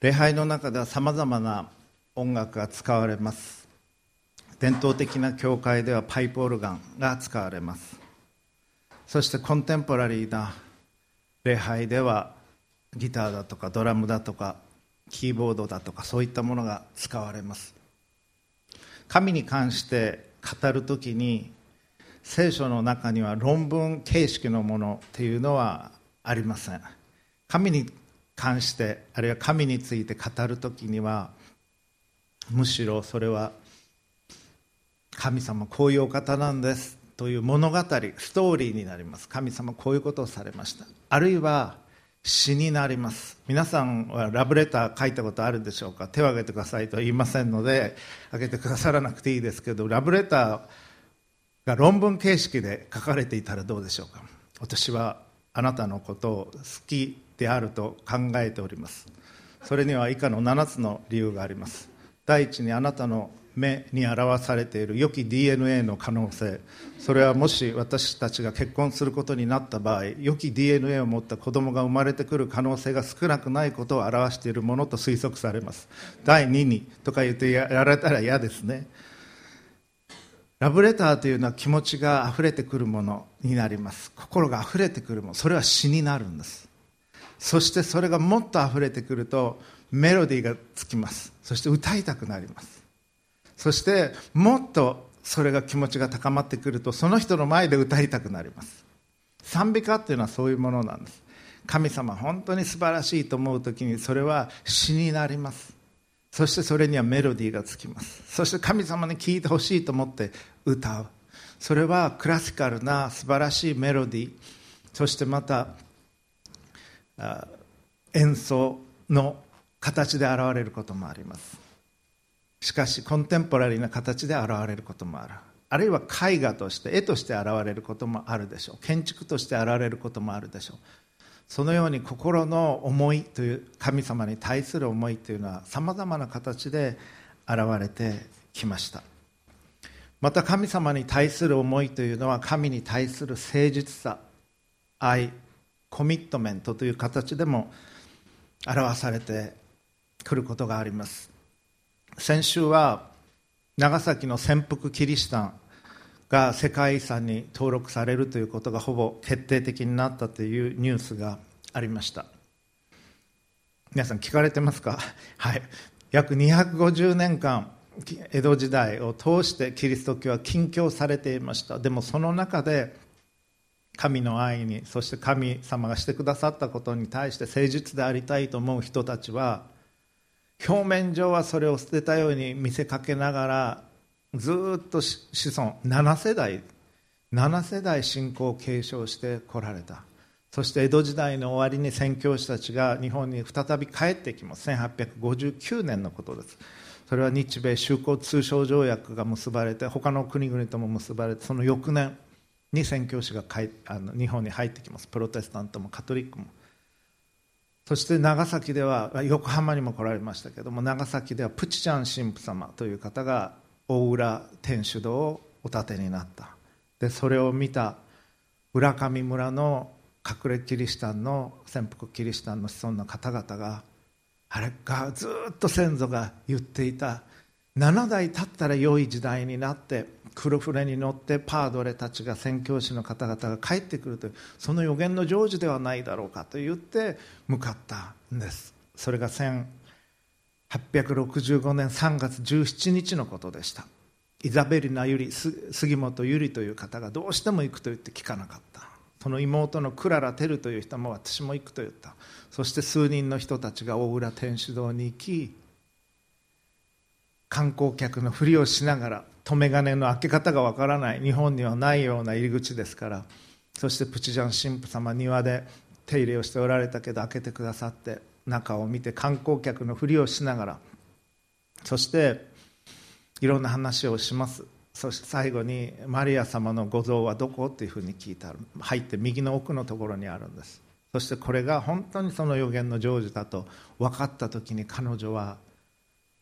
礼拝の中ではさまざまな音楽が使われます。伝統的な教会ではパイプオルガンが使われます。そしてコンテンポラリーな礼拝ではギターだとかドラムだとかキーボードだとかそういったものが使われます。神に関して語るときに聖書の中には論文形式のものっていうのはありません。神に関してあるいは神について語る時にはむしろそれは神様こういうお方なんですという物語ストーリーになります。神様こういうことをされました。あるいは詩になります。皆さんはラブレター書いたことあるでしょうか？手を挙げてくださいとは言いませんので挙げてくださらなくていいですけどラブレターが論文形式で書かれていたらどうでしょうか？私はあなたのことを好きであると考えております。それには以下の7つの理由があります。第一にあなたの目に表されている良き DNA の可能性。それはもし私たちが結婚することになった場合良き DNA を持った子供が生まれてくる可能性が少なくないことを表しているものと推測されます。第2にとか言ってやられたら嫌ですね。ラブレターというのは気持ちが溢れてくるものになります。心が溢れてくるもの。それは詩になるんです。そしてそれがもっと溢れてくるとメロディーがつきます。そして歌いたくなります。そしてもっとそれが気持ちが高まってくるとその人の前で歌いたくなります。賛美歌っていうのはそういうものなんです。神様本当に素晴らしいと思う時にそれは詩になります。そしてそれにはメロディーがつきます。そして神様に聴いてほしいと思って歌う。それはクラシカルな素晴らしいメロディー。そしてまた演奏の形で現れることもあります。しかしコンテンポラリーな形で現れることもある。あるいは絵画として絵として現れることもあるでしょう。建築として現れることもあるでしょう。そのように心の思いという神様に対する思いというのはさまざまな形で現れてきました。また神様に対する思いというのは神に対する誠実さ愛コミットメントという形でも表されてくることがあります。先週は長崎の潜伏キリシタンが世界遺産に登録されるということがほぼ決定的になったというニュースがありました。皆さん聞かれてますか？はい。約250年間江戸時代を通してキリスト教は禁教されていました。でもその中で神の愛にそして神様がしてくださったことに対して誠実でありたいと思う人たちは表面上はそれを捨てたように見せかけながらずっと子孫7世代7世代信仰を継承してこられた。そして江戸時代の終わりに宣教師たちが日本に再び帰ってきます。1859年のことです。それは日米修好通商条約が結ばれて他の国々とも結ばれてその翌年に宣教師がかいあの日本に入ってきます。プロテスタントもカトリックも。そして長崎では横浜にも来られましたけども長崎ではプチちゃん神父様という方が大浦天主堂をお建てになった。でそれを見た浦上村の隠れキリシタンの潜伏キリシタンの子孫の方々があれがずっと先祖が言っていた7代経ったら良い時代になって黒船に乗ってパードレたちが宣教師の方々が帰ってくるというその予言の成就ではないだろうかと言って向かったんです。それが1865年3月17日のことでした。イザベリナ・ユリ杉本ゆりという方がどうしても行くと言って聞かなかった。その妹のクララ・テルという人も私も行くと言った。そして数人の人たちが大浦天主堂に行き観光客のふりをしながら留め金の開け方がわからない日本にはないような入り口ですからそしてプチジャン神父様庭で手入れをしておられたけど開けてくださって中を見て観光客のふりをしながらそしていろんな話をしますそして最後に「マリア様の御像はどこ?」っていうふうに聞いたら入って右の奥のところにあるんですそしてこれが本当にその予言の成就だと分かった時に彼女は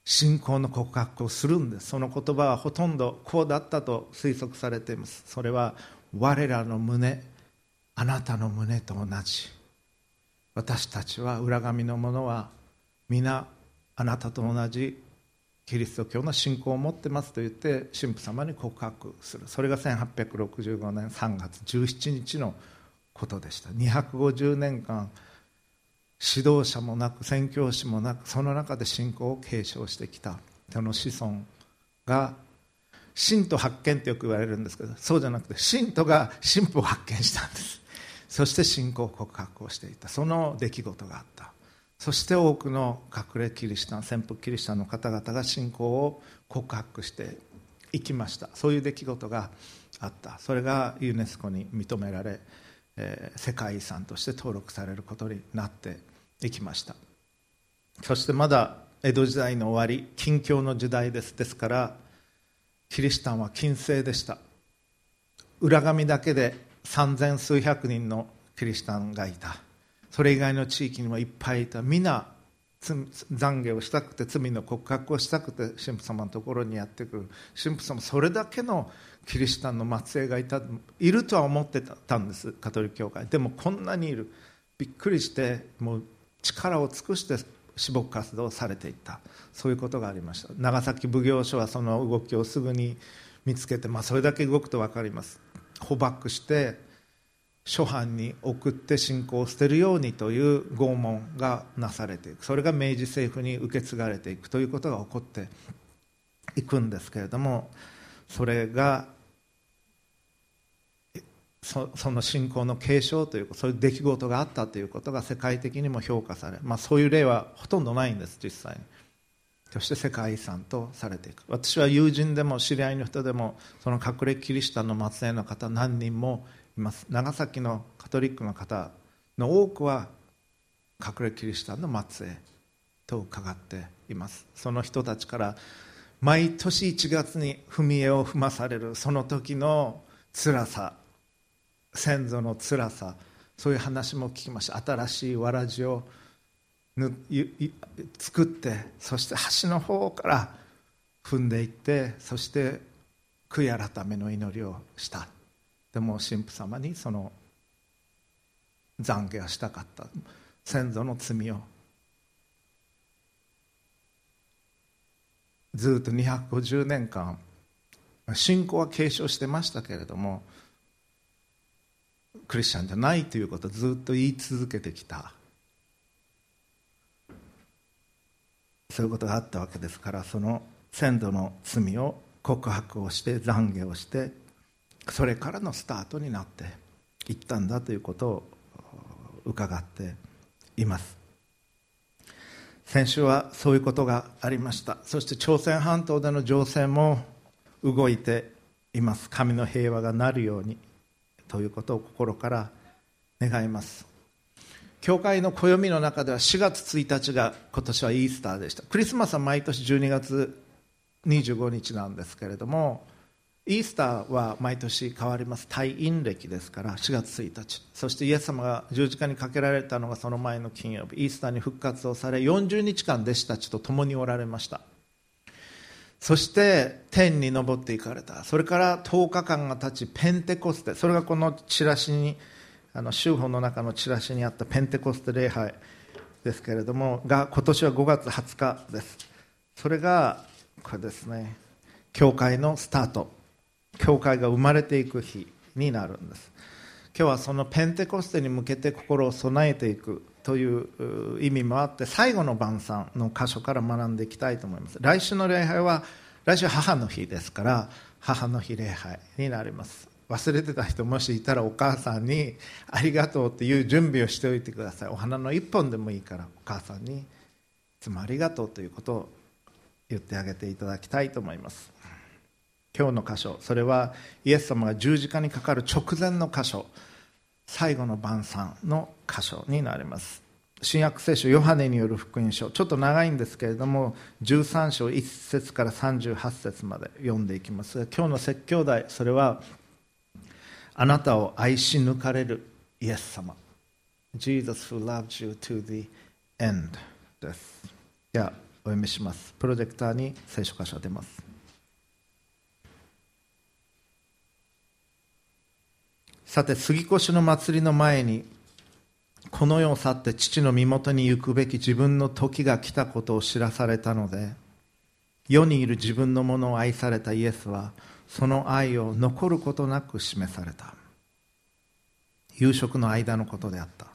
信仰の告白をするんです。その言葉はほとんどこうだったと推測されています。それは我らの胸あなたの胸と同じ。私たちは裏紙のものは皆あなたと同じキリスト教の信仰を持ってますと言って神父様に告白する。それが1865年3月17日のことでした。250年間指導者もなく宣教師もなくその中で信仰を継承してきた。その子孫が信徒発見ってよく言われるんですけどそうじゃなくて信徒が神父を発見したんです。そして信仰告白をしていた。その出来事があった。そして多くの隠れキリシタン潜伏キリシタンの方々が信仰を告白していきました。そういう出来事があった。それがユネスコに認められ、えー、世界遺産として登録されることになっていきました。そしてまだ江戸時代の終わり近況の時代です。ですからキリシタンは禁制でした。裏紙だけで三千数百人のキリシタンがいた。それ以外の地域にもいっぱいいた。皆懺悔をしたくて罪の告白をしたくて神父様のところにやってくる。神父様それだけのキリシタンの末裔がいた。いるとは思ってたんです。カトリック教会。でもこんなにいる。びっくりしてもう力を尽くして死牧活動をされていった。そういうことがありました。長崎奉行所はその動きをすぐに見つけて、まあ、それだけ動くと分かります。捕獲して諸藩に送って信仰を捨てるようにという拷問がなされていく。それが明治政府に受け継がれていくということが起こっていくんですけれどもそれがその信仰の継承というそういう出来事があったということが世界的にも評価され、まあ、そういう例はほとんどないんです実際に。そして世界遺産とされていく。私は友人でも知り合いの人でもその隠れキリシタンの末裔の方何人もいます。長崎のカトリックの方の多くは隠れキリシタンの末裔と伺っています。その人たちから毎年1月に踏み絵を踏まされるその時の辛さ先祖の辛さそういう話も聞きました。新しいわらじを作ってそして橋の方から踏んでいってそして悔い改めの祈りをした。でも神父様にその懺悔をしたかった。先祖の罪を。ずっと250年間信仰は継承してましたけれどもクリスチャンじゃないということをずっと言い続けてきた。そういうことがあったわけですからその先祖の罪を告白をして懺悔をしてそれからのスタートになっていったんだということを伺っています。先週はそういうことがありました。そして朝鮮半島での情勢も動いています。神の平和がなるように。ということを心から願います。教会の暦の中では4月1日が今年はイースターでした。クリスマスは毎年12月25日なんですけれどもイースターは毎年変わります。退院暦ですから4月1日。そしてイエス様が十字架にかけられたのがその前の金曜日。イースターに復活をされ40日間弟子たちと共におられました。そして天に昇っていかれた。それから10日間が経ちペンテコステ。それがこのチラシにあの州法の中のチラシにあったペンテコステ礼拝ですけれどもが今年は5月20日です。それがこれですね教会のスタート。教会が生まれていく日になるんです。今日はそのペンテコステに向けて心を備えていくという意味もあって最後の晩餐の箇所から学んでいきたいと思います。来週の礼拝は来週母の日ですから母の日礼拝になります。忘れてた人もしいたらお母さんにありがとうっていう準備をしておいてください。お花の一本でもいいからお母さんにいつもありがとうということを言ってあげていただきたいと思います。今日の箇所それはイエス様が十字架にかかる直前の箇所。最後の晩餐の箇所になります。新約聖書ヨハネによる福音書。ちょっと長いんですけれども13章1節から38節まで読んでいきます。が今日の説教題それはあなたを愛し抜かれるイエス様。Jesus who loved you to the end です。ではお読みします。プロジェクターに聖書箇所出ます。さて杉越の祭りの前にこの世を去って父の身元に行くべき自分の時が来たことを知らされたので世にいる自分のものを愛されたイエスはその愛を残ることなく示された。夕食の間のことであった。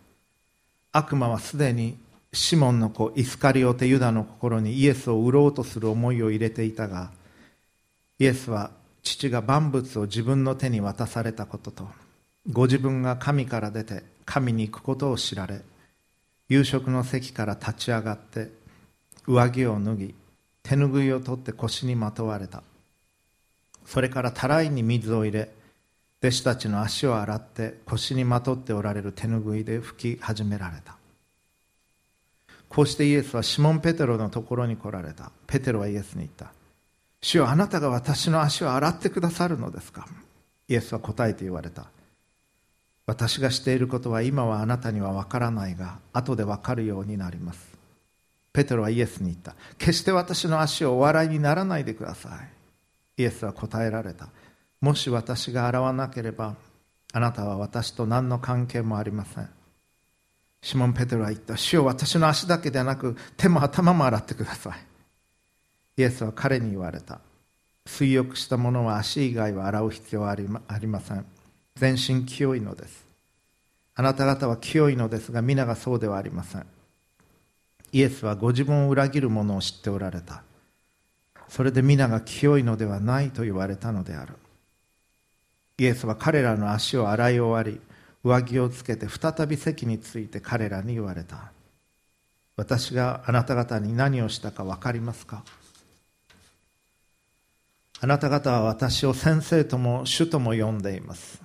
悪魔はすでにシモンの子イスカリオテユダの心にイエスを売ろうとする思いを入れていたがイエスは父が万物を自分の手に渡されたこととご自分が神から出て神に行くことを知られ夕食の席から立ち上がって上着を脱ぎ手ぬぐいを取って腰にまとわれた。それからたらいに水を入れ弟子たちの足を洗って腰にまとっておられる手ぬぐいで拭き始められた。こうしてイエスはシモン・ペテロのところに来られた。ペテロはイエスに言った。主よあなたが私の足を洗ってくださるのですか？イエスは答えて言われた。私がしていることは今はあなたには分からないが後で分かるようになります。ペテロはイエスに言った。決して私の足をお笑いにならないでください。イエスは答えられた。もし私が洗わなければあなたは私と何の関係もありません。シモン・ペテロは言った。主よ私の足だけでなく手も頭も洗ってください。イエスは彼に言われた。水浴した者は足以外は洗う必要はありません。全身清いのです。あなた方は清いのですが皆がそうではありません。イエスはご自分を裏切る者を知っておられた。それで皆が清いのではないと言われたのである。イエスは彼らの足を洗い終わり上着をつけて再び席について彼らに言われた。私があなた方に何をしたか分かりますか？あなた方は私を先生とも主とも呼んでいます。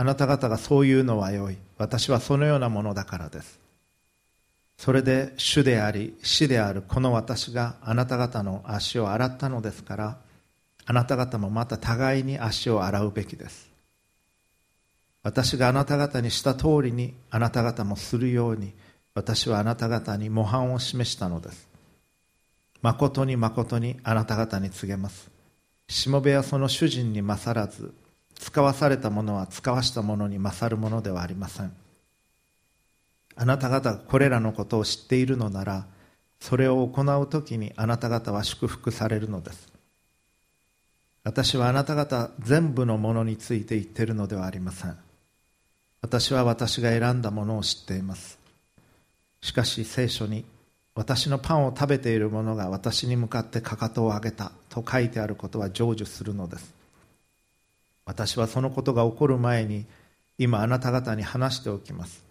あなた方がそういうのはよい。私はそのようなものだからです。それで主であり死であるこの私があなた方の足を洗ったのですからあなた方もまた互いに足を洗うべきです。私があなた方にした通りにあなた方もするように私はあなた方に模範を示したのです。誠に誠にあなた方に告げます。しもべはその主人に勝らず使わされたものは使わしたものに勝るものではありません。あなた方がこれらのことを知っているのならそれを行う時にあなた方は祝福されるのです。私はあなた方全部のものについて言っているのではありません。私は私が選んだものを知っています。しかし聖書に私のパンを食べている者が私に向かってかかとを上げたと書いてあることは成就するのです。私はそのことが起こる前に今あなた方に話しておきます。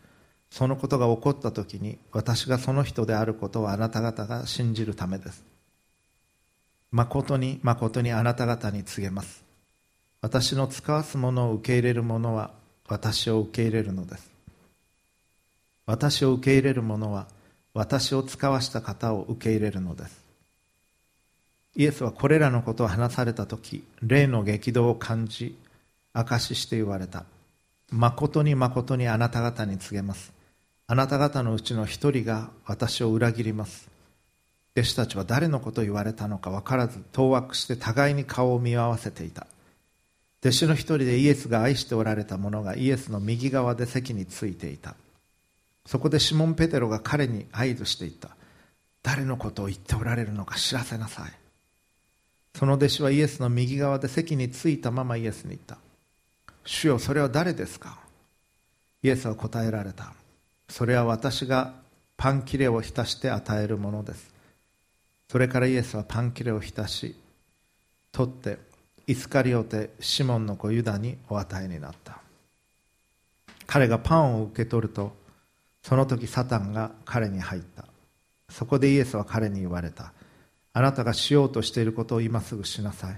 そのことが起こった時に私がその人であることをあなた方が信じるためです。誠に誠にあなた方に告げます。私の使わすものを受け入れる者は私を受け入れるのです。私を受け入れる者は私を使わした方を受け入れるのです。イエスはこれらのことを話された時霊の激動を感じ証しして言われた。誠に誠にあなた方に告げます。あなた方のうちの一人が私を裏切ります。弟子たちは誰のことを言われたのか分からず当惑して互いに顔を見合わせていた。弟子の一人でイエスが愛しておられた者がイエスの右側で席についていた。そこでシモン・ペテロが彼に合図していった。誰のことを言っておられるのか知らせなさい。その弟子はイエスの右側で席についたままイエスに言った。主よそれは誰ですか？イエスは答えられた。それは私がパン切れを浸して与えるものです。それからイエスはパン切れを浸し取ってイスカリオテシモンの子ユダにお与えになった。彼がパンを受け取るとその時サタンが彼に入った。そこでイエスは彼に言われた。あなたがしようとしていることを今すぐしなさい。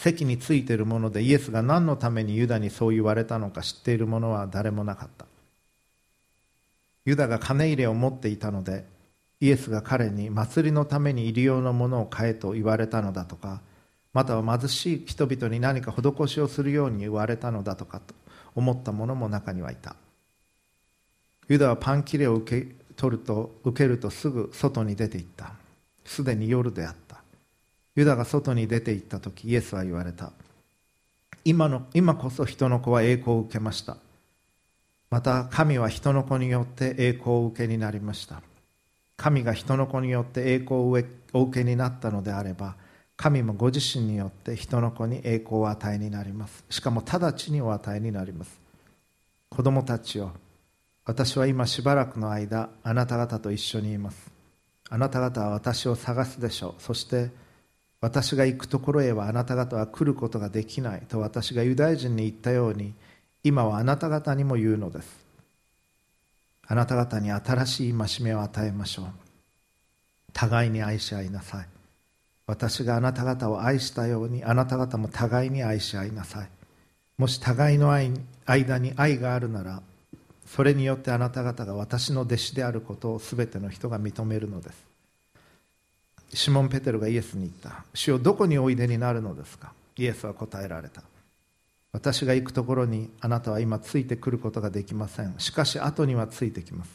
席についているものでイエスが何のためにユダにそう言われたのか知っている者は誰もなかった。ユダが金入れを持っていたのでイエスが彼に祭りのために入り用のものを買えと言われたのだとかまたは貧しい人々に何か施しをするように言われたのだとかと思った者も中にはいた。ユダはパン切れを受け取ると受けるとすぐ外に出て行った。すでに夜であった。ユダが外に出て行った時イエスは言われた。今の今こそ人の子は栄光を受けました。また神は人の子によって栄光を受けになりました。神が人の子によって栄光を受けになったのであれば神もご自身によって人の子に栄光を与えになります。しかも直ちにお与えになります。子供たちよ私は今しばらくの間あなた方と一緒にいます。あなた方は私を探すでしょう。そして私が行くところへはあなた方は来ることができないと私がユダヤ人に言ったように今はあなた方にも言うのです。あなた方に新しい戒めを与えましょう。互いに愛し合いなさい。私があなた方を愛したようにあなた方も互いに愛し合いなさい。もし互いの間に愛があるならそれによってあなた方が私の弟子であることを全ての人が認めるのです。シモン・ペテロがイエスに言った。主をどこにおいでになるのですか？イエスは答えられた。私が行くところにあなたは今ついてくることができません。しかし後にはついてきます。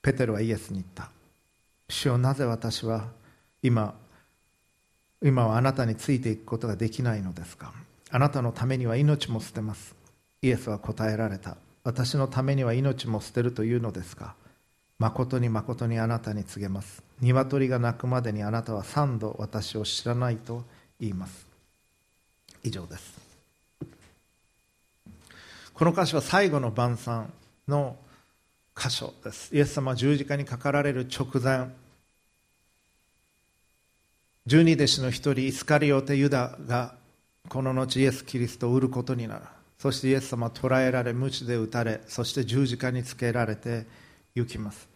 ペテロはイエスに言った。主よなぜ私は今今はあなたについていくことができないのですか？あなたのためには命も捨てます。イエスは答えられた。私のためには命も捨てるというのですか？誠に誠にあなたに告げます。鶏が鳴くまでにあなたは三度私を知らないと言います。以上です。この箇所は最後の晩餐の箇所です。イエス様は十字架にかかられる直前十二弟子の一人イスカリオテ・ユダがこの後イエス・キリストを売ることになる。そしてイエス様は捕らえられ鞭で打たれそして十字架につけられて行きます。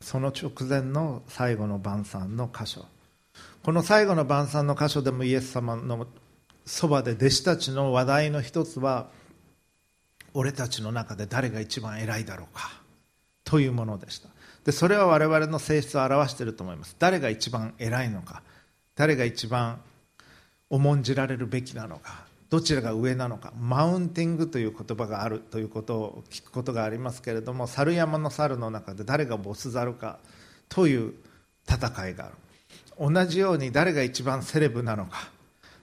その直前の最後の晩餐の箇所。この最後の晩餐の箇所でもイエス様のそばで弟子たちの話題の一つは俺たちの中で誰が一番偉いだろうか。というものでした。でそれは我々の性質を表していると思います。誰が一番偉いのか。誰が一番重んじられるべきなのか。どちらが上なのかマウンティングという言葉があるということを聞くことがありますけれども猿山の猿の中で誰がボス猿かという戦いがある。同じように誰が一番セレブなのか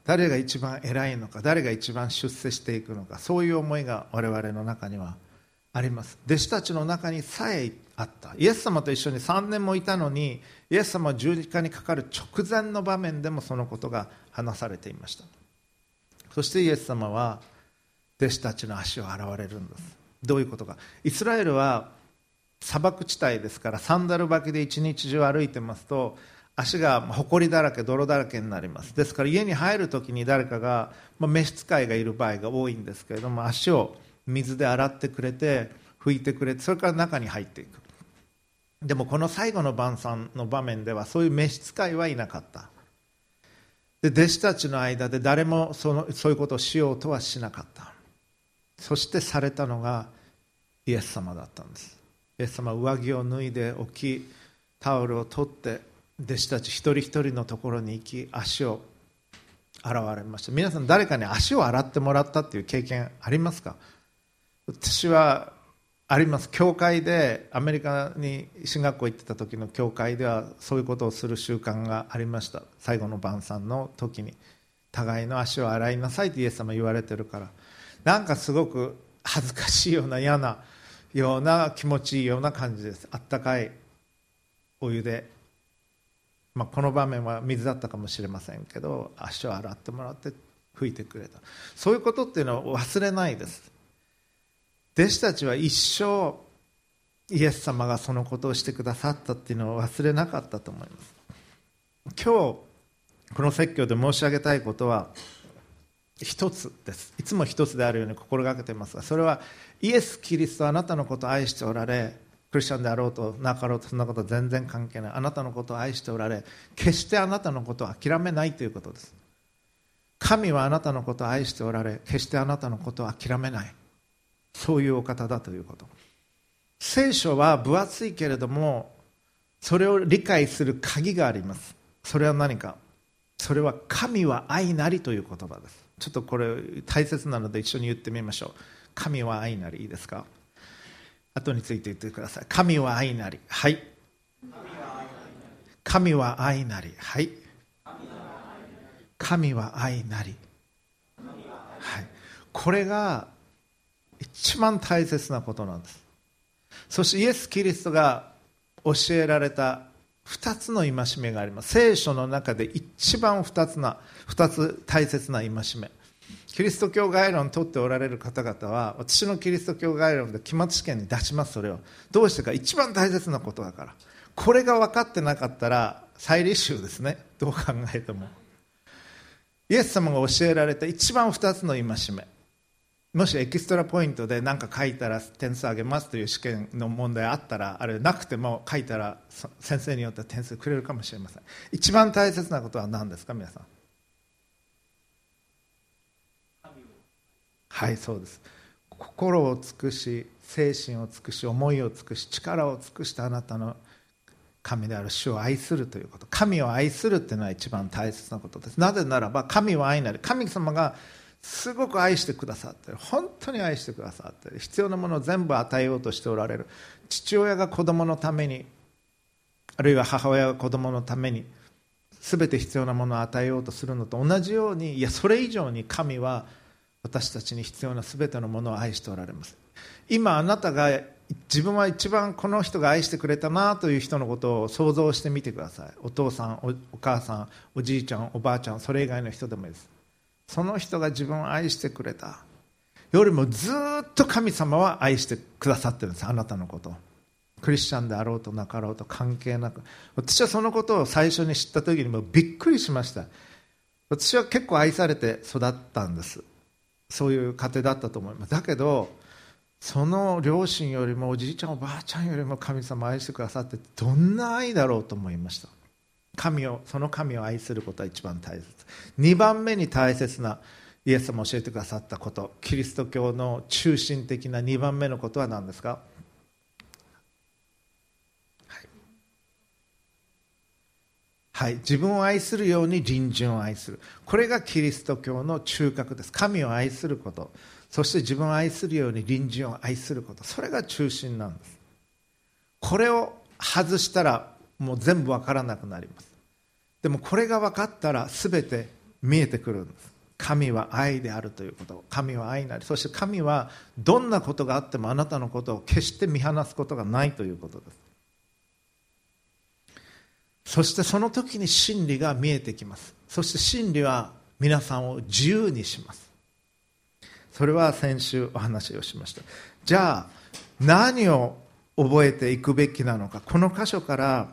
誰が一番偉いのか誰が一番出世していくのかそういう思いが我々の中にはあります。弟子たちの中にさえあった。イエス様と一緒に3年もいたのにイエス様は十字架にかかる直前の場面でもそのことが話されていました。そしてイエス様は弟子たちの足を洗われるんです。どういうことか。イスラエルは砂漠地帯ですからサンダル履きで一日中歩いてますと足が埃だらけ泥だらけになります。ですから家に入る時に誰かが、まあ、召使いがいる場合が多いんですけれども足を水で洗ってくれて拭いてくれてそれから中に入っていく。でもこの最後の晩餐の場面ではそういう召使いはいなかった。で弟子たちの間で誰もそのそういうことをしようとはしなかった。そしてされたのがイエス様だったんです。イエス様は上着を脱いで置きタオルを取って弟子たち一人一人のところに行き足を洗われました。皆さん誰かに足を洗ってもらったっていう経験ありますか？私はあります。教会でアメリカに進学校行ってた時の教会ではそういうことをする習慣がありました。最後の晩餐の時に。互いの足を洗いなさいってイエス様言われてるから。なんかすごく恥ずかしいような嫌なような気持ちいいような感じです。あったかいお湯で、まあ、この場面は水だったかもしれませんけど足を洗ってもらって拭いてくれた。そういうことっていうのは忘れないです。弟子たちは一生イエス様がそのことをしてくださったっていうのを忘れなかったと思います。今日この説教で申し上げたいことは一つです。いつも一つであるように心がけていますがそれはイエス・キリストあなたのことを愛しておられクリスチャンであろうとなかろうとそんなこと全然関係ない。あなたのことを愛しておられ決してあなたのことを諦めないということです。神はあなたのことを愛しておられ決してあなたのことを諦めない。そういうお方だということ。聖書は分厚いけれどもそれを理解する鍵があります。それは何か。それは神は愛なりという言葉です。ちょっとこれ大切なので一緒に言ってみましょう。神は愛なりいいですか？後について言ってください。神は愛なり。はい。神は愛なり。はい。神は愛なり。はい。これが一番大切なことなんです。そしてイエス・キリストが教えられた2つの戒めがあります。聖書の中で一番2つな2つ大切な戒め。キリスト教概論を取っておられる方々は私のキリスト教概論で期末試験に出しますそれを。どうしてか。一番大切なことだから。これが分かってなかったら再履修ですね。どう考えても。イエス様が教えられた一番2つの戒め。もしエキストラポイントで何か書いたら点数あげますという試験の問題あったらあれなくても書いたら先生によっては点数くれるかもしれません。一番大切なことは何ですか皆さん？はいそうです。心を尽くし精神を尽くし思いを尽くし力を尽くしたあなたの神である主を愛するということ。神を愛するというのは一番大切なことです。なぜならば神は愛なり神様がすごく愛してくださってる。本当に愛してくださってる。必要なものを全部与えようとしておられる。父親が子供のためにあるいは母親が子供のために全て必要なものを与えようとするのと同じようにいやそれ以上に神は私たちに必要な全てのものを愛しておられます。今あなたが自分は一番この人が愛してくれたなという人のことを想像してみてください。お父さんお母さんおじいちゃんおばあちゃんそれ以外の人でもいいです。その人が自分を愛してくれた。よりもずっと神様は愛してくださってるんですあなたのこと。クリスチャンであろうとなかろうと関係なく。私はそのことを最初に知った時にもびっくりしました。私は結構愛されて育ったんです。そういう家庭だったと思います。だけどその両親よりもおじいちゃんおばあちゃんよりも神様を愛してくださってどんな愛だろうと思いました。神をその神を愛することは一番大切。2番目に大切なイエス様教えてくださったこと。キリスト教の中心的な2番目のことは何ですか？はい、自分を愛するように隣人を愛する。これがキリスト教の中核です。神を愛すること。そして自分を愛するように隣人を愛すること。それが中心なんです。これを外したらもう全部分からなくなります。でもこれが分かったら全て見えてくるんです。神は愛であるということ神は愛なりそして神はどんなことがあってもあなたのことを決して見放すことがないということです。そしてその時に真理が見えてきます。そして真理は皆さんを自由にします。それは先週お話をしました。じゃあ何を覚えていくべきなのか。この箇所から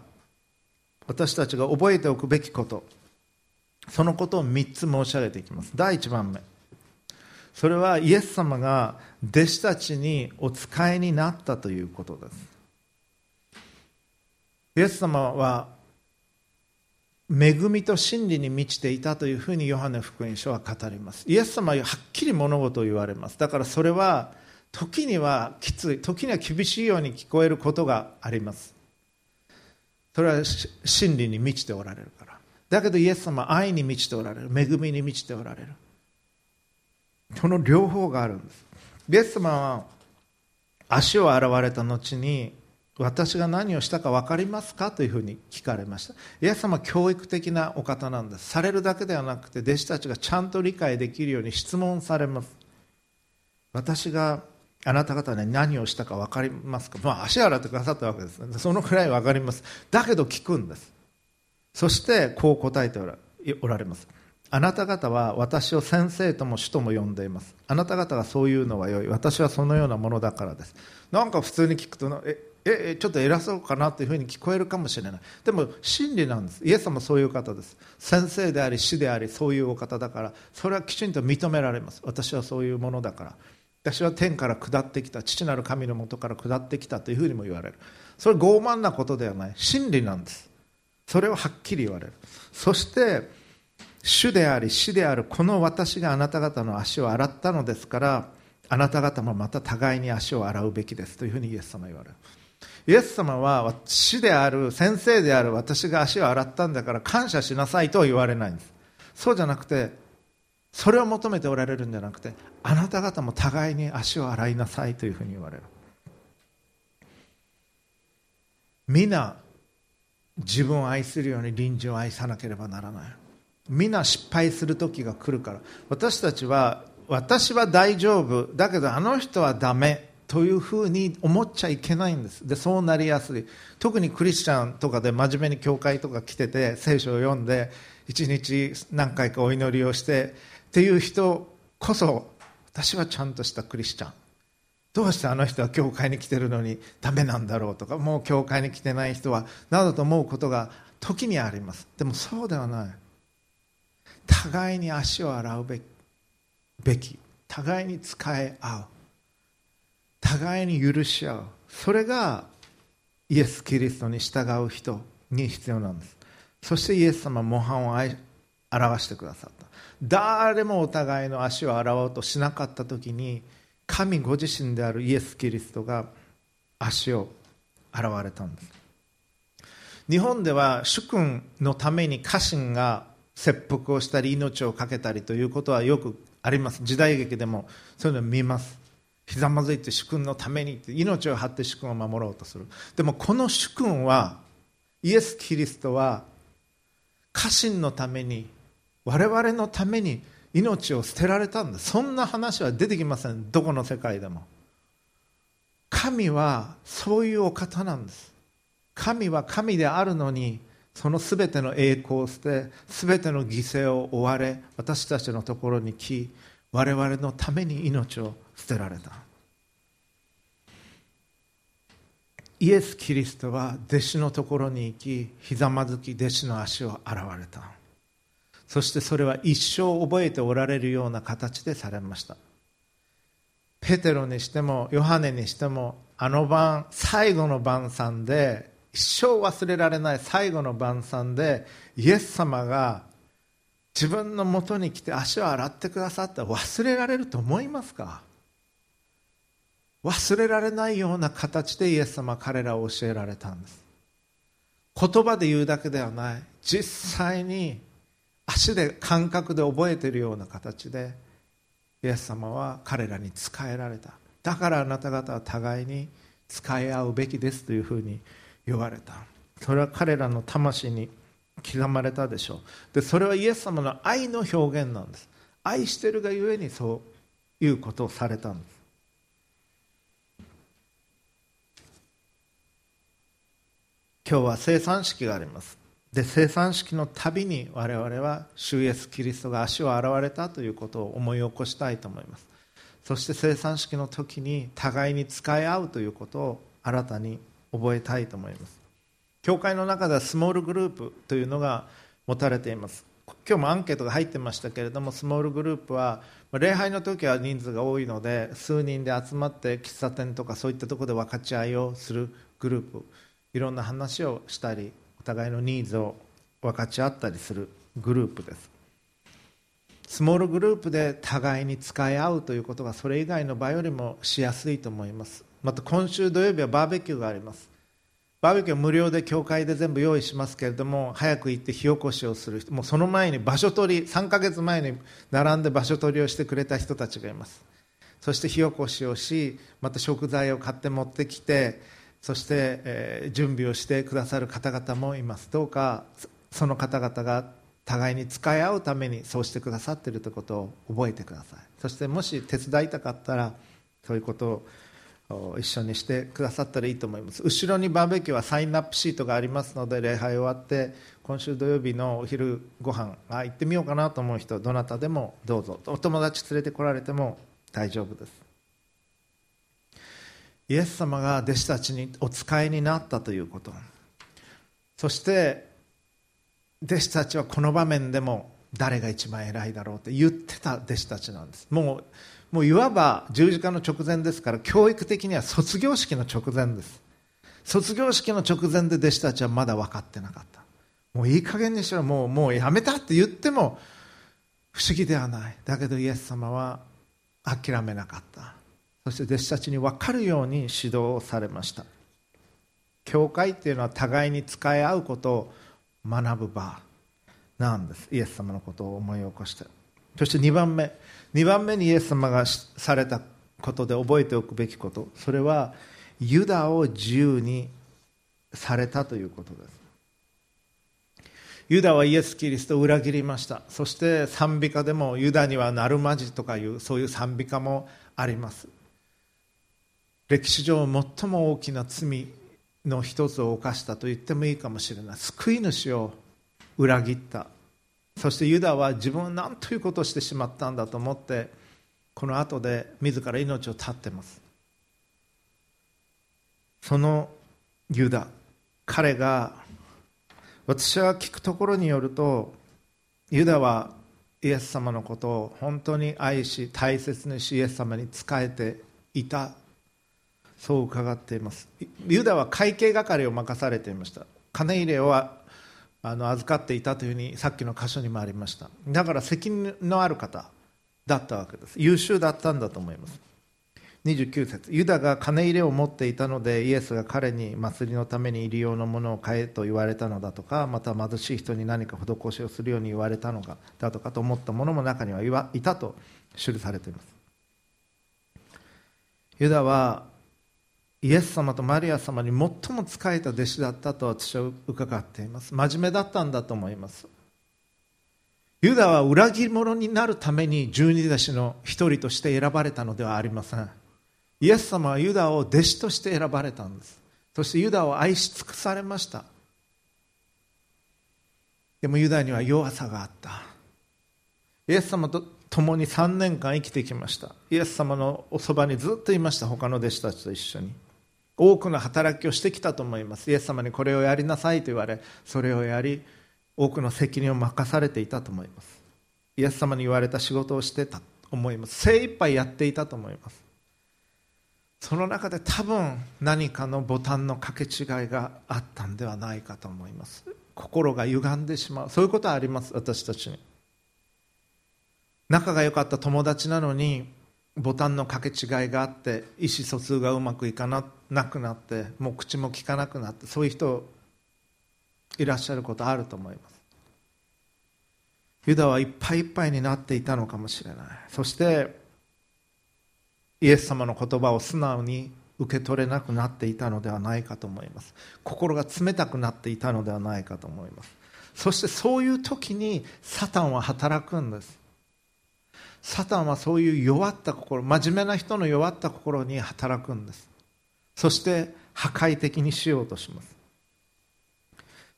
私たちが覚えておくべきこと。そのことを3つ申し上げていきます。第1番目。それはイエス様が弟子たちにお使いになったということです。イエス様は恵みと真理に満ちていたというふうにヨハネ福音書は語ります。イエス様ははっきり物事を言われます。だからそれは時にはきつい時には厳しいように聞こえることがあります。それは真理に満ちておられるから。だけどイエス様は愛に満ちておられる。恵みに満ちておられる。この両方があるんです。イエス様は足を洗われた後に私が何をしたか分かりますかというふうに聞かれました。イエス様は教育的なお方なんです。されるだけではなくて弟子たちがちゃんと理解できるように質問されます。私があなた方に何をしたか分かりますか、まあ、足洗ってくださったわけです。そのくらい分かります。だけど聞くんです。そしてこう答えておられます。あなた方は私を先生とも主とも呼んでいます。あなた方がそういうのは良い。私はそのようなものだからです。なんか普通に聞くとええちょっと偉そうかなというふうに聞こえるかもしれない。でも真理なんです。イエス様そういう方です。先生であり師でありそういうお方だからそれはきちんと認められます。私はそういうものだから。私は天から下ってきた父なる神のもとから下ってきたというふうにも言われる。それ傲慢なことではない。真理なんです。それをはっきり言われる。そして主であり死であるこの私があなた方の足を洗ったのですからあなた方もまた互いに足を洗うべきですというふうにイエス様は言われる。イエス様は死である先生である私が足を洗ったんだから感謝しなさいとは言われないんです。そうじゃなくてそれを求めておられるんじゃなくてあなた方も互いに足を洗いなさいというふうに言われる。皆自分を愛するように隣人を愛さなければならない。皆失敗する時が来るから。私たちは私は大丈夫。だけどあの人はダメというふうに思っちゃいけないんです。でそうなりやすい。特にクリスチャンとかで真面目に教会とか来てて聖書を読んで一日何回かお祈りをしてっていう人こそ私はちゃんとしたクリスチャン。どうしてあの人は教会に来てるのにダメなんだろうとかもう教会に来てない人はなどと思うことが時にあります。でもそうではない。互いに足を洗うべき。互いに使え合う。互いに許し合う。それがイエス・キリストに従う人に必要なんです。そしてイエス様は模範を表してくださった。誰もお互いの足を洗おうとしなかった時に神ご自身であるイエス・キリストが足を洗われたんです。日本では主君のために家臣が切腹をしたり命を懸けたりということはよくあります。時代劇でもそういうのを見ます。ひざまずいて主君のためにって命を張って主君を守ろうとする。でもこの主君はイエス・キリストは家臣のために我々のために命を捨てられたんですそんな話は出てきません。どこの世界でも。神はそういうお方なんです。神は神であるのにその全ての栄光を捨て全ての犠牲を追われ私たちのところに来我々のために命を捨てられた。イエス・キリストは弟子のところに行きひざまずき弟子の足を洗われた。そしてそれは一生覚えておられるような形でされました。ペテロにしてもヨハネにしてもあの晩最後の晩餐で一生忘れられない最後の晩餐でイエス様が自分のもとに来て足を洗ってくださって忘れられると思いますか？忘れられないような形でイエス様彼らを教えられたんです。言葉で言うだけではない。実際に足で感覚で覚えているような形でイエス様は彼らに仕えられた。だからあなた方は互いに使い合うべきですというふうに言われた。それは彼らの魂に刻まれたでしょう。でそれはイエス様の愛の表現なんです。愛してるがゆえにそういうことをされたんです。今日は生産式があります。で生産式のたびに我々は主イエス・キリストが足を洗われたということを思い起こしたいと思います。そして生産式の時に互いに使い合うということを新たに覚えたいと思います。教会の中ではスモールグループというのが持たれています。今日もアンケートが入ってましたけれどもスモールグループは礼拝の時は人数が多いので数人で集まって喫茶店とかそういったところで分かち合いをするグループいろんな話をしたりお互いのニーズを分かち合ったりするグループです。スモールグループで互いに使い合うということがそれ以外の場よりもしやすいと思います。また今週土曜日はバーベキューがあります。バーベキュー無料で教会で全部用意しますけれども早く行って火起こしをする人もうその前に場所取り3ヶ月前に並んで場所取りをしてくれた人たちがいます。そして火起こしをしまた食材を買って持ってきてそして、えー、準備をしてくださる方々もいます。どうかその方々が互いに使い合うためにそうしてくださっているということを覚えてください。そしてもし手伝いたかったらそういうことを一緒にしてくださったらいいと思います。後ろにバーベキューはサインアップシートがありますので礼拝終わって今週土曜日のお昼ご飯あ行ってみようかなと思う人どなたでもどうぞ。お友達連れてこられても大丈夫です。イエス様が弟子たちにお使いになったということ。そして弟子たちはこの場面でも誰が一番偉いだろうって言ってた弟子たちなんです。もうもういわば十字架の直前ですから教育的には卒業式の直前です。卒業式の直前で弟子たちはまだ分かってなかった。もういい加減にしろもうもうやめたって言っても不思議ではない。だけどイエス様は諦めなかった。そして弟子たちに分かるように指導をされました。教会っていうのは互いに使い合うことを学ぶ場なんです。イエス様のことを思い起こして。そして2番目。2番目にイエス様がされたことで覚えておくべきこと。それはユダを自由にされたということです。ユダはイエス・キリストを裏切りました。そして賛美歌でもユダにはなるまじとかいうそういう賛美歌もあります。歴史上最も大きな罪の一つを犯したと言ってもいいかもしれない。救い主を裏切った。そしてユダは自分は何ということをしてしまったんだと思ってこの後で自ら命を絶ってます。そのユダ彼が私は聞くところによるとユダはイエス様のことを本当に愛し大切にしイエス様に仕えていた。そう伺っています。ユダは会計係を任されていました。金入れをあの預かっていたというふうにさっきの箇所にもありました。だから責任のある方だったわけです。優秀だったんだと思います。29節。ユダが金入れを持っていたのでイエスが彼に祭りのために入り用のものを買えと言われたのだとかまた貧しい人に何か施しをするように言われたのかだとかと思った者も中にはいたと記されています。ユダはイエス様とマリア様に最も仕えた弟子だったと私は伺っています。真面目だったんだと思います。ユダは裏切り者になるために十二弟子の一人として選ばれたのではありません。イエス様はユダを弟子として選ばれたんです。そしてユダを愛し尽くされました。でもユダには弱さがあった。イエス様と共に3年間生きてきました。イエス様のおそばにずっといました。他の弟子たちと一緒に。多くの働きをしてきたと思います。イエス様にこれをやりなさいと言われそれをやり多くの責任を任されていたと思います。イエス様に言われた仕事をしてたと思います。精一杯やっていたと思います。その中で多分何かのボタンの掛け違いがあったんではないかと思います。心が歪んでしまう。そういうことはあります私たちに。仲が良かった友達なのにボタンの掛け違いがあって意思疎通がうまくいかなくなってもう口も利かなくなってそういう人いらっしゃることあると思います。ユダはいっぱいいっぱいになっていたのかもしれない。そしてイエス様の言葉を素直に受け取れなくなっていたのではないかと思います。心が冷たくなっていたのではないかと思います。そしてそういう時にサタンは働くんです。サタンはそういう弱った心真面目な人の弱った心に働くんです。そして破壊的にしようとします。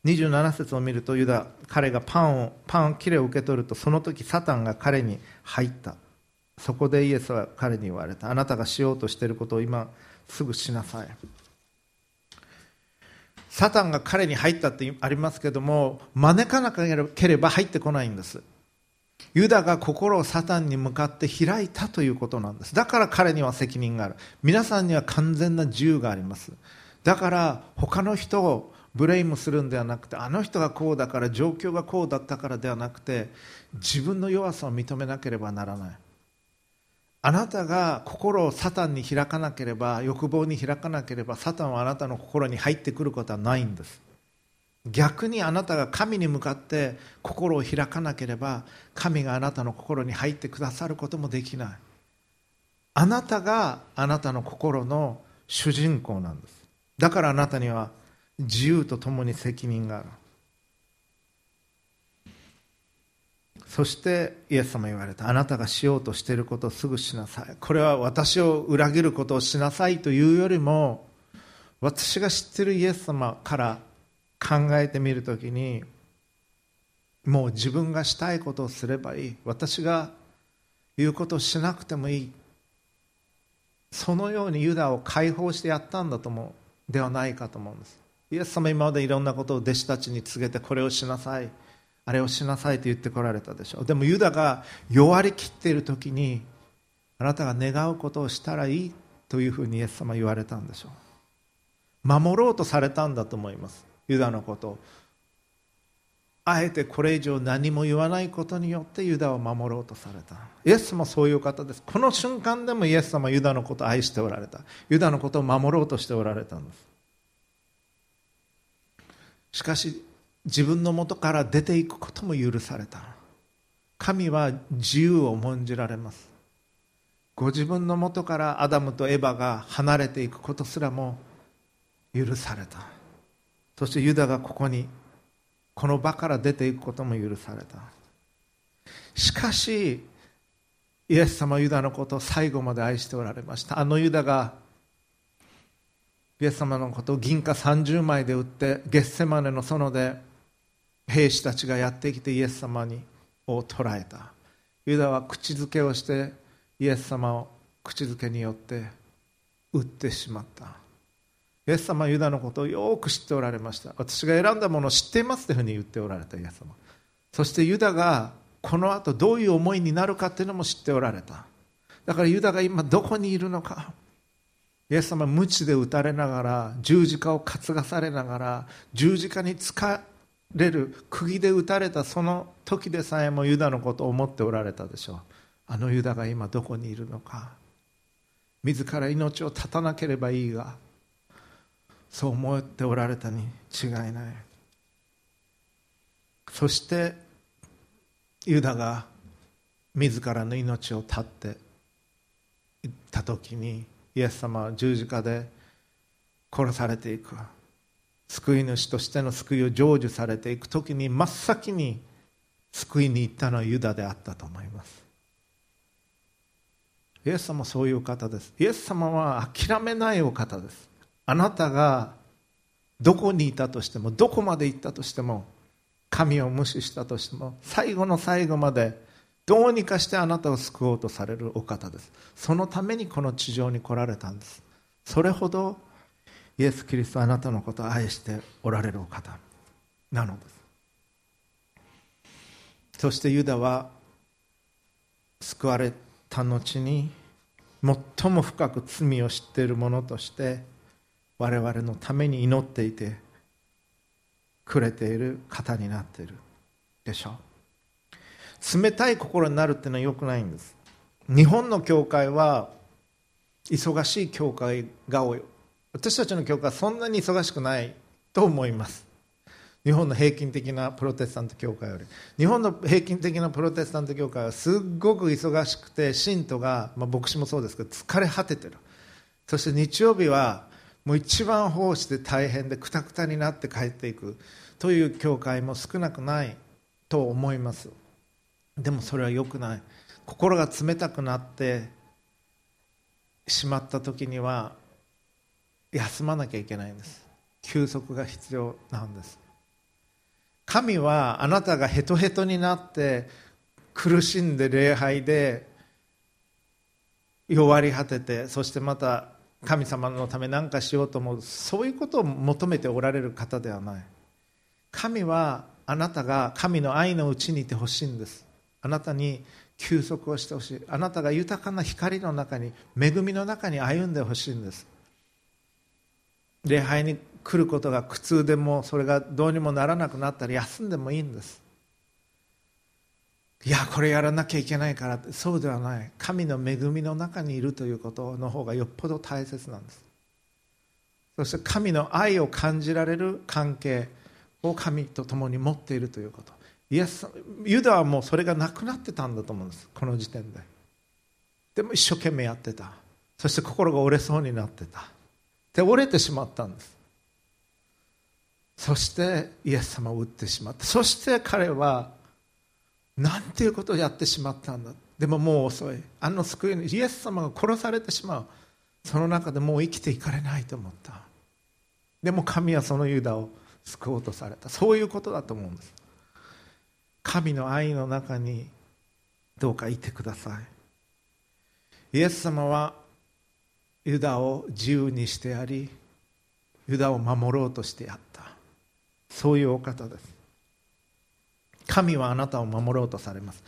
27節を見るとユダ彼がパンをパン切れを受け取るとその時サタンが彼に入った。そこでイエスは彼に言われた。あなたがしようとしていることを今すぐしなさい。サタンが彼に入ったってありますけども招かなければ入ってこないんです。ユダが心をサタンに向かって開いたということなんです。だから彼には責任がある。皆さんには完全な自由があります。だから他の人をブレイムするんではなくてあの人がこうだから状況がこうだったからではなくて自分の弱さを認めなければならない。あなたが心をサタンに開かなければ欲望に開かなければサタンはあなたの心に入ってくることはないんです。逆にあなたが神に向かって心を開かなければ神があなたの心に入ってくださることもできない。あなたがあなたの心の主人公なんです。だからあなたには自由とともに責任がある。そしてイエス様言われた。あなたがしようとしていることをすぐしなさい。これは私を裏切ることをしなさいというよりも私が知っているイエス様から考えてみるときにもう自分がしたいことをすればいい。私が言うことをしなくてもいい。そのようにユダを解放してやったんだと思うではないかと思うんです。イエス様今までいろんなことを弟子たちに告げてこれをしなさい。あれをしなさいと言ってこられたでしょう。でもユダが弱りきっている時にあなたが願うことをしたらいいというふうにイエス様言われたんでしょう。守ろうとされたんだと思います。ユダのこと。あえてこれ以上何も言わないことによってユダを守ろうとされた。イエスもそういう方です。この瞬間でもイエス様はユダのことを愛しておられた。ユダのことを守ろうとしておられたんです。しかし自分のもとから出ていくことも許された。神は自由を重んじられます。ご自分のもとからアダムとエバが離れていくことすらも許された。そしてユダがここにこの場から出ていくことも許された。しかしイエス様ユダのことを最後まで愛しておられました。あのユダがイエス様のことを銀貨30枚で売ってゲッセマネの園で兵士たちがやってきてイエス様にを捕らえた。ユダは口づけをしてイエス様を口づけによって撃ってしまった。イエス様はユダのことをよく知っておられました。私が選んだものを知っていますというふうに言っておられたイエス様。そしてユダがこの後どういう思いになるかというのも知っておられた。だからユダが今どこにいるのか。イエス様は鞭で打たれながら十字架を担がされながら十字架に疲れる釘で打たれたその時でさえもユダのことを思っておられたでしょう。あのユダが今どこにいるのか。自ら命を絶たなければいいがそう思っておられたに違いない。そしてユダが自らの命を絶っていった時にイエス様は十字架で殺されていく。救い主としての救いを成就されていく時に真っ先に救いに行ったのはユダであったと思います。イエス様はそういう方です。イエス様は諦めないお方です。あなたがどこにいたとしてもどこまで行ったとしても神を無視したとしても最後の最後までどうにかしてあなたを救おうとされるお方です。そのためにこの地上に来られたんです。それほどイエス・キリストはあなたのことを愛しておられるお方なのです。そしてユダは救われた後に最も深く罪を知っている者として我々のために祈っていてくれている方になっている。でしょ？う冷たい心になるっていうのはよくないんです。日本の教会は忙しい教会が多い。私たちの教会はそんなに忙しくないと思います。日本の平均的なプロテスタント教会より。日本の平均的なプロテスタント教会はすっごく忙しくて信徒が、まあ、牧師もそうですけど疲れ果ててる。そして日曜日はもう一番奉仕で大変でくたくたになって帰っていく。という教会も少なくないと思います。でもそれは良くない。心が冷たくなってしまった時には休まなきゃいけないんです。休息が必要なんです。神はあなたがヘトヘトになって苦しんで礼拝で弱り果ててそしてまた神様のため何かしようと思うそういうことを求めておられる方ではない。神はあなたが神の愛のうちにいてほしいんです。あなたに休息をしてほしい。あなたが豊かな光の中に恵みの中に歩んでほしいんです。礼拝に来ることが苦痛でもそれがどうにもならなくなったら休んでもいいんです。いやこれやらなきゃいけないからそうではない。神の恵みの中にいるということの方がよっぽど大切なんです。そして神の愛を感じられる関係を神と共に持っているということ。イエスユダはもうそれがなくなってたんだと思うんです。この時点で。でも一生懸命やってた。そして心が折れそうになってた。で折れてしまったんです。そしてイエス様を撃ってしまった。そして彼はなんていうことをやってしまったんだ。でももう遅い。あの救い主イエス様が殺されてしまう。その中でもう生きていかれないと思った。でも神はそのユダを救おうとされた。そういうことだと思うんです。神の愛の中にどうかいてください。イエス様はユダを自由にしてやりユダを守ろうとしてやった。そういうお方です。神はあなたを守ろうとされます。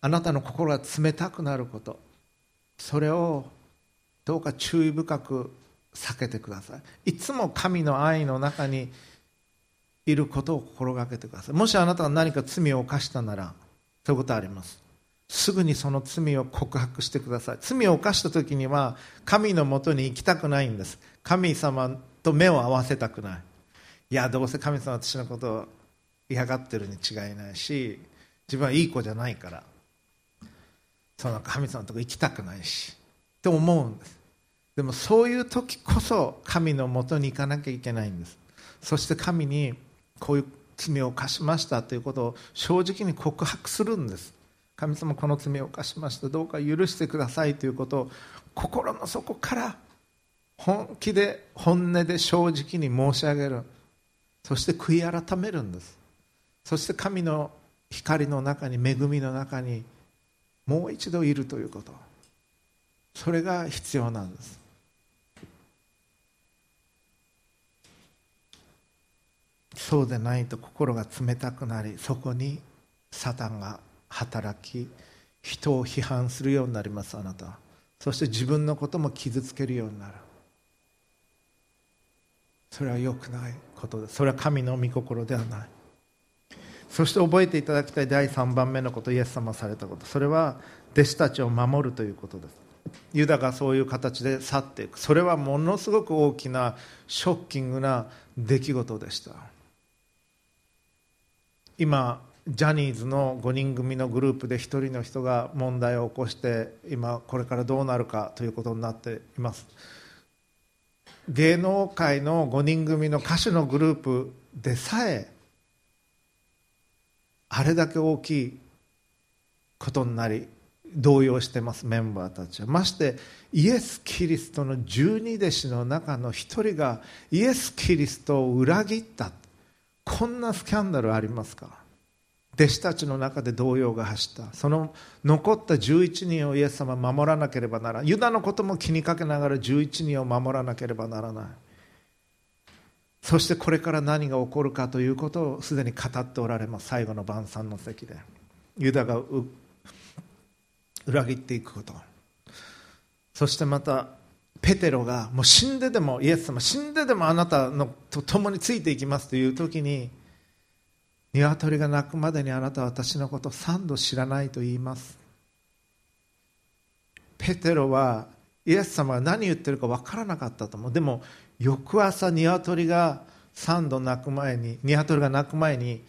あなたの心が冷たくなること。それをどうか注意深く避けてください。いつも神の愛の中にいることを心がけてください。もしあなたが何か罪を犯したならそういうことあります。すぐにその罪を告白してください。罪を犯した時には神のもとに行きたくないんです。神様と目を合わせたくない。いやどうせ神様私のことを嫌がってるに違いないし自分はいい子じゃないからその神様のとこ行きたくないしって思うんです。でもそういう時こそ神のもとに行かなきゃいけないんです。そして神にこういう罪を犯しましたということを正直に告白するんです。神様この罪を犯しましたどうか許してくださいということを心の底から本気で本音で正直に申し上げる。そして悔い改めるんです。そして神の光の中に恵みの中にもう一度いるということ。それが必要なんです。そうでないと心が冷たくなりそこにサタンが働き人を批判するようになりますあなたそして自分のことも傷つけるようになる。それは良くないことです。それは神の御心ではない。そして覚えていただきたい第3番目のことイエス様されたこと。それは弟子たちを守るということです。ユダがそういう形で去っていく。それはものすごく大きなショッキングな出来事でした。今ジャニーズの5人組のグループで1人の人が問題を起こして今これからどうなるかということになっています。芸能界の5人組の歌手のグループでさえあれだけ大きいことになり動揺してますメンバーたちは。ましてイエス・キリストの十二弟子の中の一人がイエス・キリストを裏切った。こんなスキャンダルありますか？弟子たちの中で動揺が走った。その残った11人をイエス様は守らなければならない。ユダのことも気にかけながら11人を守らなければならない。そしてこれから何が起こるかということをすでに語っておられます最後の晩餐の席で。ユダが裏切っていくこと。そしてまたペテロがもう死んででもイエス様死んででもあなたのと共についていきますという時に鶏が鳴くまでにあなたは私のことを3度知らないと言いますペテロはイエス様が何言ってるか分からなかったと思う。でも翌朝鶏が3度鳴く前に鶏が鳴く前に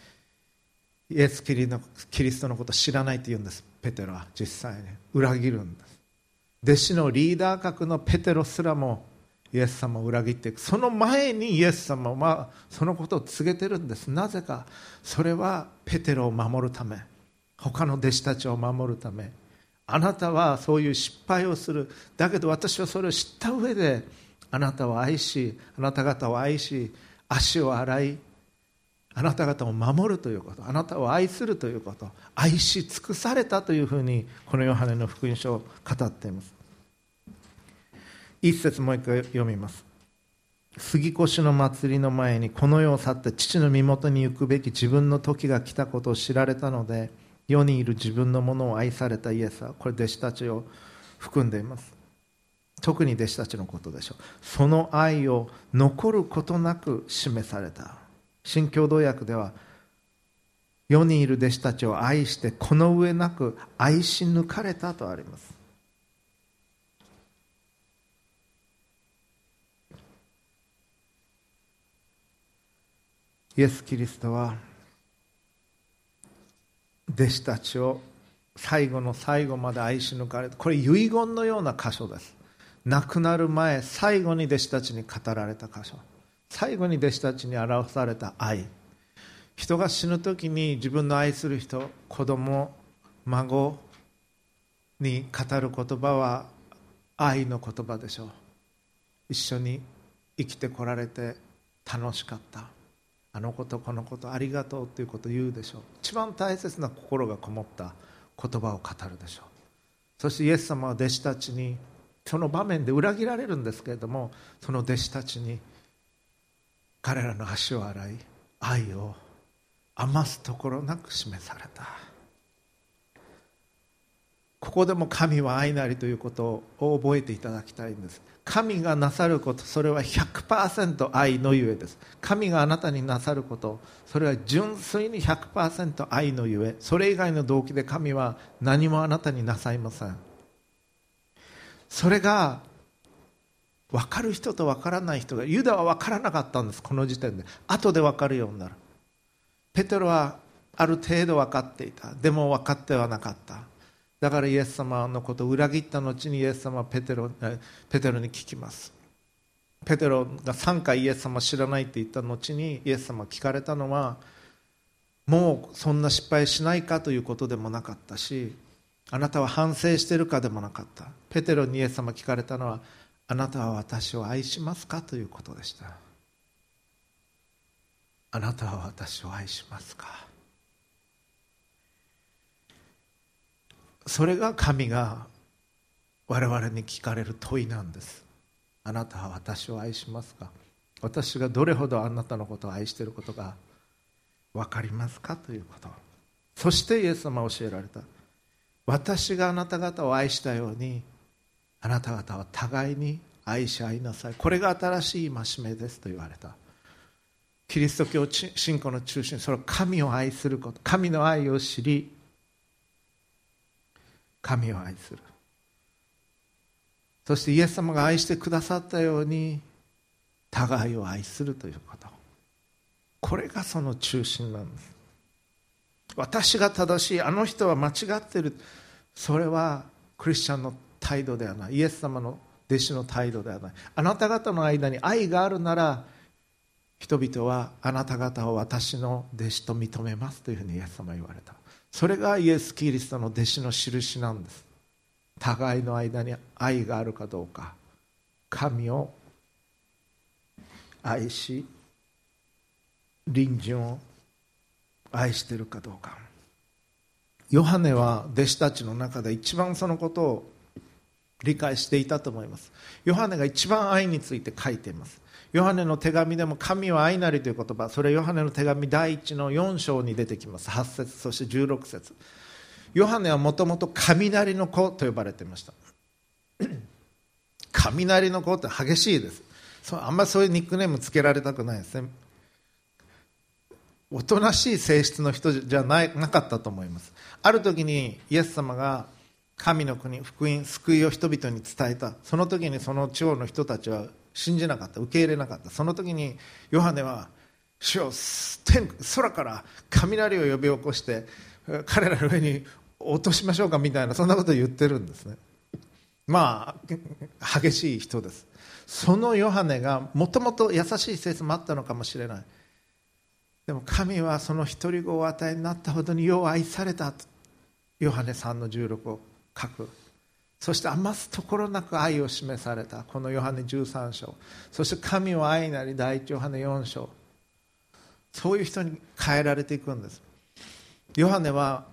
イエスキリストのことを知らないと言うんですペテロは実際に。裏切るんです。弟子のリーダー格のペテロすらもイエス様を裏切っていく。その前にイエス様はそのことを告げてるんです。なぜかそれはペテロを守るため。他の弟子たちを守るため。あなたはそういう失敗をする。だけど私はそれを知った上であなたを愛しあなた方を愛し足を洗いあなた方を守るということあなたを愛するということ愛し尽くされたというふうにこのヨハネの福音書を語っています。一節もう一回読みます。杉越の祭りの前にこの世を去って父の身元に行くべき自分の時が来たことを知られたので世にいる自分のものを愛されたイエスはこれ弟子たちを含んでいます。特に弟子たちのことでしょう。その愛を残ることなく示された。新共同訳では世にいる弟子たちを愛してこの上なく愛し抜かれたとあります。イエス・キリストは弟子たちを最後の最後まで愛し抜かれた。これ遺言のような箇所です。亡くなる前最後に弟子たちに語られた箇所。最後に弟子たちに表された愛。人が死ぬ時に自分の愛する人子供孫に語る言葉は愛の言葉でしょう。一緒に生きてこられて楽しかった。あのことこのことありがとうということを言うでしょう。一番大切な心がこもった言葉を語るでしょう。そしてイエス様は弟子たちにその場面で裏切られるんですけれどもその弟子たちに彼らの足を洗い愛を余すところなく示された。ここでも神は愛なりということを覚えていただきたいんです。神がなさることそれは100%愛のゆえです。神があなたになさることそれは純粋に100%愛のゆえそれ以外の動機で神は何もあなたになさいません。それが分かる人と分からない人がユダは分からなかったんですこの時点で。後で分かるようになる。ペテロはある程度分かっていた。でも分かってはなかった。だからイエス様のことを裏切った後にイエス様はペテロペテロに聞きます。ペテロが3回イエス様知らないって言った後にイエス様聞かれたのはもうそんな失敗しないかということでもなかったしあなたは反省しているかでもなかった。ペテロにイエス様聞かれたのはあなたは私を愛しますかということでした。あなたは私を愛しますか。それが神が我々に聞かれる問いなんです。あなたは私を愛しますか。私がどれほどあなたのことを愛していることが分かりますかということ。そしてイエス様は教えられた。私があなた方を愛したようにあなた方は互いに愛し合いなさい。これが新しい戒めですと言われた。キリスト教信仰の中心それは神を愛すること神の愛を知り神を愛する。そしてイエス様が愛してくださったように互いを愛するということ。これがその中心なんです。私が正しいあの人は間違ってる。それはクリスチャンの態度ではない。イエス様の弟子の態度ではない。あなた方の間に愛があるなら人々はあなた方を私の弟子と認めますというふうにイエス様は言われた。それがイエス・キリストの弟子の印なんです。互いの間に愛があるかどうか。神を愛し隣人を愛しているかどうか。ヨハネは弟子たちの中で一番そのことを理解していたと思います。ヨハネが一番愛について書いています。ヨハネの手紙でも神は愛なりという言葉。それヨハネの手紙第1の4章に出てきます。8節そして16節。ヨハネはもともと雷の子と呼ばれていました。雷の子って激しいです。あんまりそういうニックネームつけられたくないですね。おとなしい性質の人じゃないなかったと思います。ある時にイエス様が神の国福音救いを人々に伝えた。その時にその地方の人たちは信じなかった。受け入れなかった。その時にヨハネは主よ天空から雷を呼び起こして彼らの上に落としましょうかみたいなそんなことを言ってるんですね。まあ激しい人です。そのヨハネがもともと優しい性質もあったのかもしれない。でも神はその独り子をお与えになったほどによう愛されたとヨハネ3の16を書く。そして余すところなく愛を示されたこのヨハネ13章。そして神を愛なり第一ヨハネ4章。そういう人に変えられていくんです。ヨハネは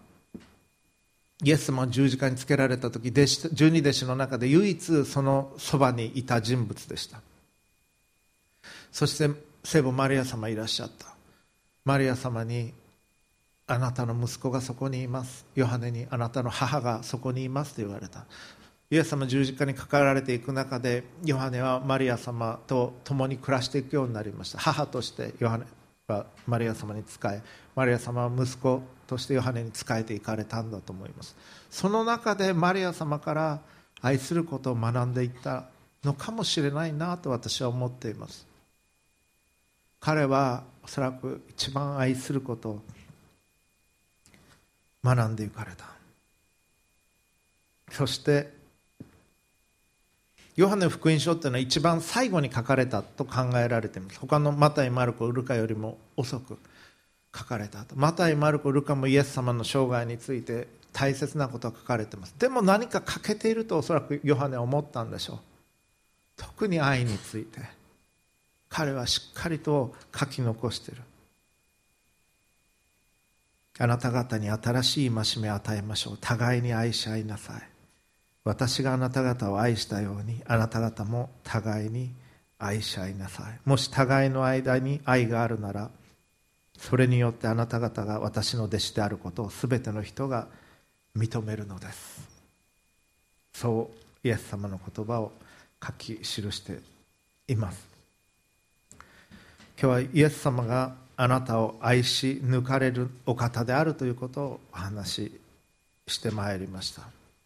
イエス様十字架につけられた時弟子十二弟子の中で唯一そのそばにいた人物でした。そして聖母マリア様いらっしゃった。マリア様にあなたの息子がそこにいます。ヨハネにあなたの母がそこにいますと言われた。イエス様十字架にかかられていく中でヨハネはマリア様と共に暮らしていくようになりました。母としてヨハネはマリア様に仕えマリア様は息子としてヨハネに仕えていかれたんだと思います。その中でマリア様から愛することを学んでいったのかもしれないなと私は思っています。彼はおそらく一番愛することを学んでいかれた。そしてヨハネ福音書っていうのは一番最後に書かれたと考えられています。他のマタイ、マルコ、ウルカよりも遅く書かれたと。マタイ、マルコ、ウルカもイエス様の生涯について大切なことが書かれています。でも何か欠けているとおそらくヨハネは思ったんでしょう。特に愛について。彼はしっかりと書き残している。あなた方に新しい戒めを与えましょう。互いに愛し合いなさい。私があなた方を愛したようにあなた方も互いに愛し合いなさい。もし互いの間に愛があるならそれによってあなた方が私の弟子であることを全ての人が認めるのです。そうイエス様の言葉を書き記しています。今日はイエス様があなたを愛し抜かれるお方であるということをお話ししてまいりました。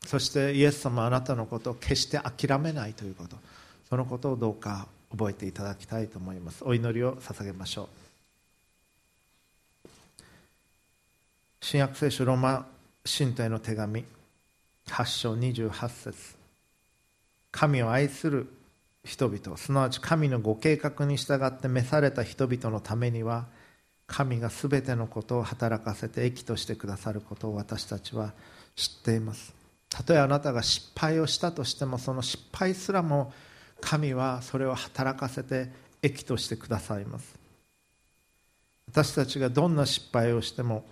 そしてイエス様あなたのことを決して諦めないということ。そのことをどうか覚えていただきたいと思います。お祈りを捧げましょう。新約聖書ローマ神体の手紙8章28節。神を愛する人々すなわち神のご計画に従って召された人々のためには神がすべてのことを働かせて益としてくださることを私たちは知っています。たとえあなたが失敗をしたとしてもその失敗すらも神はそれを働かせて益としてくださいます。私たちがどんな失敗をしても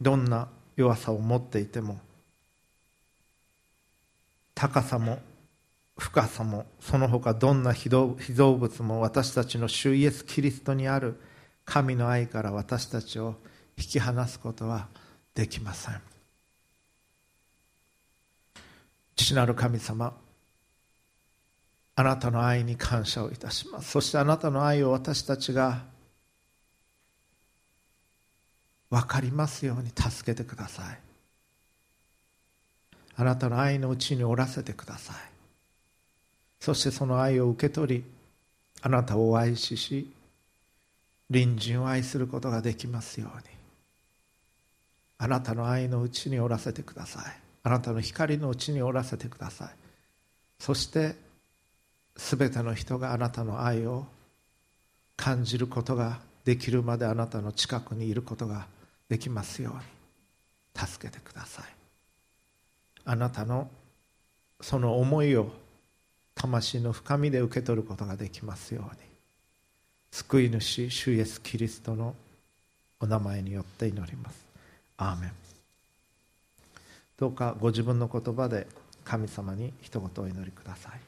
どんな弱さを持っていても高さも深さもその他どんな被造物も私たちの主イエス・キリストにある神の愛から私たちを引き離すことはできません。父なる神様あなたの愛に感謝をいたします。そしてあなたの愛を私たちが分かりますように助けてください。あなたの愛のうちにおらせてください。そしてその愛を受け取りあなたを愛しし隣人を愛することができますように。あなたの愛のうちにおらせてください。あなたの光のうちにおらせてください。そしてすべての人があなたの愛を感じることができるまであなたの近くにいることができますように。助けてください。あなたのその思いを魂の深みで受け取ることができますように。救い主主イエスキリストのお名前によって祈ります。アーメン。どうかご自分の言葉で神様に一言お祈りください。